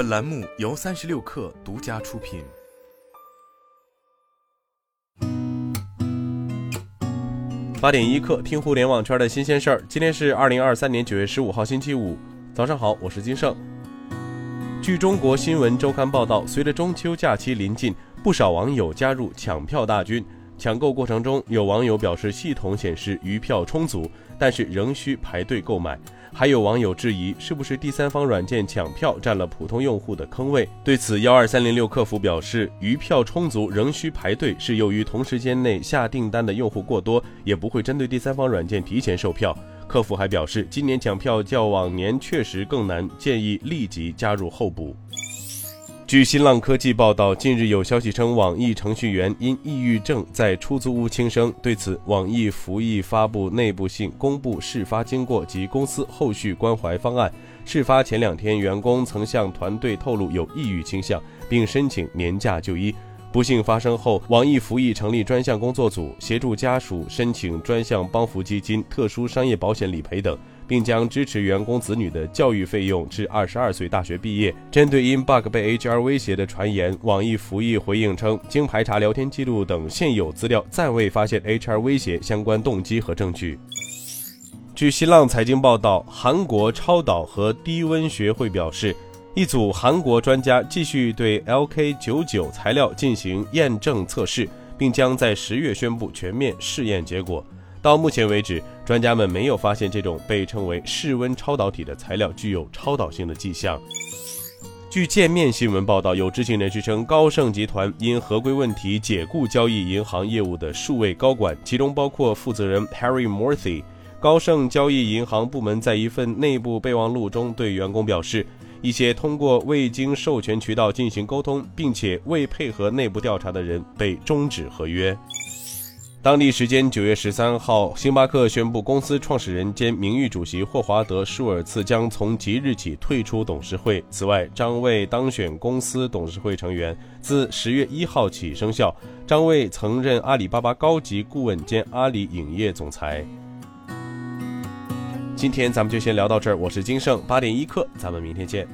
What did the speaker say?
本栏目由三十六氪独家出品。八点一刻，听互联网圈的新鲜事儿。今天是二零二三年九月十五号，星期五，早上好，我是金盛。据中国新闻周刊报道，随着中秋假期临近，不少网友加入抢票大军。抢购过程中，有网友表示系统显示余票充足，但是仍需排队购买。还有网友质疑，是不是第三方软件抢票占了普通用户的坑位？对此，幺二三零六客服表示，余票充足仍需排队，是由于同时间内下订单的用户过多，也不会针对第三方软件提前售票。客服还表示，今年抢票较往年确实更难，建议立即加入候补。据新浪科技报道，近日有消息称，网易程序员因抑郁症在出租屋轻生。对此，网易服役发布内部信，公布事发经过及公司后续关怀方案。事发前两天，员工曾向团队透露有抑郁倾向，并申请年假就医。不幸发生后，网易服役成立专项工作组，协助家属申请专项帮扶基金、特殊商业保险理赔等。并将支持员工子女的教育费用至二十二岁大学毕业。针对因 bug 被 HR 威胁的传言，网易服役回应称，经排查聊天记录等现有资料，暂未发现 HR 威胁相关动机和证据。据新浪财经报道，韩国超导和低温学会表示，一组韩国专家继续对 LK99 材料进行验证测试，并将在十月宣布全面试验结果。到目前为止，专家们没有发现这种被称为室温超导体的材料具有超导性的迹象。据界面新闻报道，有知情人士称，高盛集团因合规问题解雇交易银行业务的数位高管，其中包括负责人 Harry Morthy。高盛交易银行部门在一份内部备忘录中对员工表示，一些通过未经授权渠道进行沟通，并且未配合内部调查的人被终止合约。当地时间九月十三号，星巴克宣布，公司创始人兼名誉主席霍华德·舒尔茨将从即日起退出董事会。此外，张卫当选公司董事会成员，自十月一号起生效。张卫曾任阿里巴巴高级顾问兼阿里影业总裁。今天咱们就先聊到这儿，我是金盛八点一刻，咱们明天见。